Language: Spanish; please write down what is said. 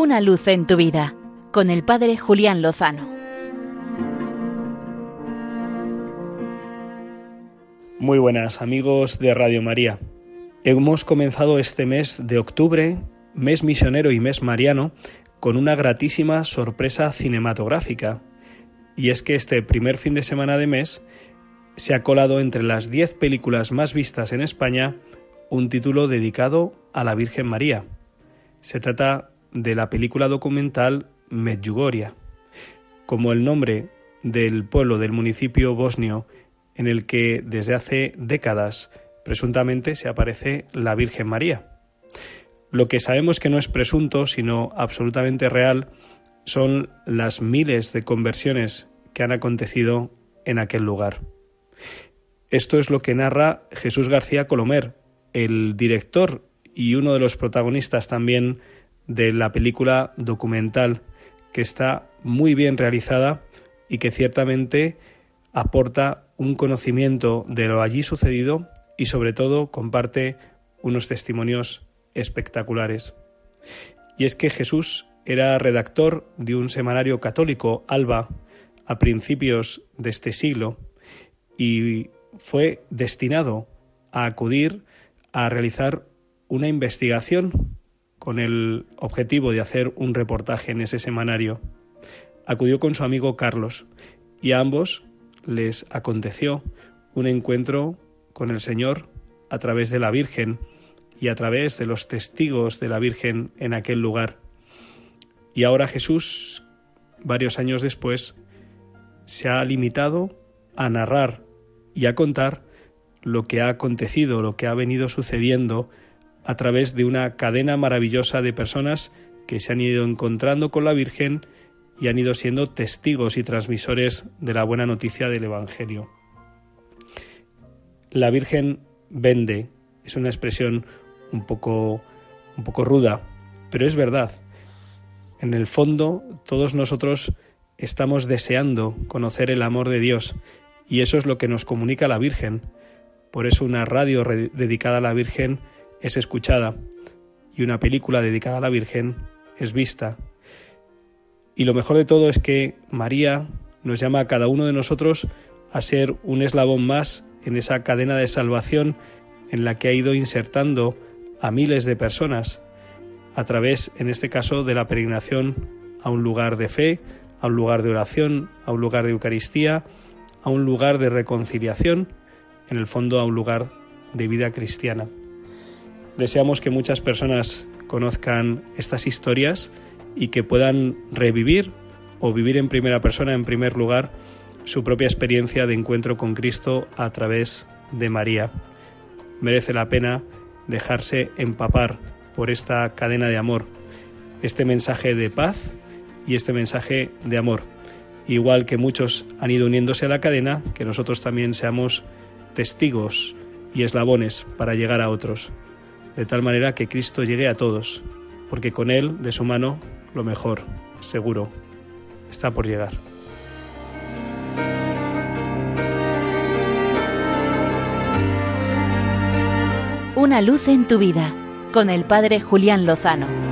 Una luz en tu vida con el Padre Julián Lozano. Muy buenas amigos de Radio María. Hemos comenzado este mes de octubre, mes misionero y mes mariano, con una gratísima sorpresa cinematográfica. Y es que este primer fin de semana de mes se ha colado entre las 10 películas más vistas en España un título dedicado a la Virgen María. Se trata de la película documental Medjugorje, como el nombre del pueblo del municipio bosnio en el que desde hace décadas presuntamente se aparece la Virgen María. Lo que sabemos que no es presunto, sino absolutamente real, son las miles de conversiones que han acontecido en aquel lugar. Esto es lo que narra Jesús García Colomer, el director y uno de los protagonistas también de la película documental que está muy bien realizada y que ciertamente aporta un conocimiento de lo allí sucedido y sobre todo comparte unos testimonios espectaculares. Y es que Jesús era redactor de un semanario católico, Alba, a principios de este siglo, y fue destinado a acudir a realizar una investigación con el objetivo de hacer un reportaje en ese semanario. Acudió con su amigo Carlos y a ambos les aconteció un encuentro con el Señor a través de la Virgen y a través de los testigos de la Virgen en aquel lugar. Y ahora Jesús, varios años después, se ha limitado a narrar y a contar lo que ha acontecido, lo que ha venido sucediendo a través de una cadena maravillosa de personas que se han ido encontrando con la Virgen y han ido siendo testigos y transmisores de la buena noticia del Evangelio. La Virgen vende, es una expresión un poco, un poco ruda, pero es verdad. En el fondo, todos nosotros estamos deseando conocer el amor de Dios y eso es lo que nos comunica la Virgen. Por eso una radio dedicada a la Virgen es escuchada y una película dedicada a la Virgen es vista. Y lo mejor de todo es que María nos llama a cada uno de nosotros a ser un eslabón más en esa cadena de salvación en la que ha ido insertando a miles de personas a través, en este caso, de la peregrinación a un lugar de fe, a un lugar de oración, a un lugar de Eucaristía, a un lugar de reconciliación, en el fondo a un lugar de vida cristiana. Deseamos que muchas personas conozcan estas historias y que puedan revivir o vivir en primera persona, en primer lugar, su propia experiencia de encuentro con Cristo a través de María. Merece la pena dejarse empapar por esta cadena de amor, este mensaje de paz y este mensaje de amor igual que muchos han ido uniéndose a la cadena, que nosotros también seamos testigos y eslabones para llegar a otros, de tal manera que Cristo llegue a todos, porque con Él, de su mano, lo mejor, seguro, está por llegar. Una luz en tu vida, con el Padre Julián Lozano.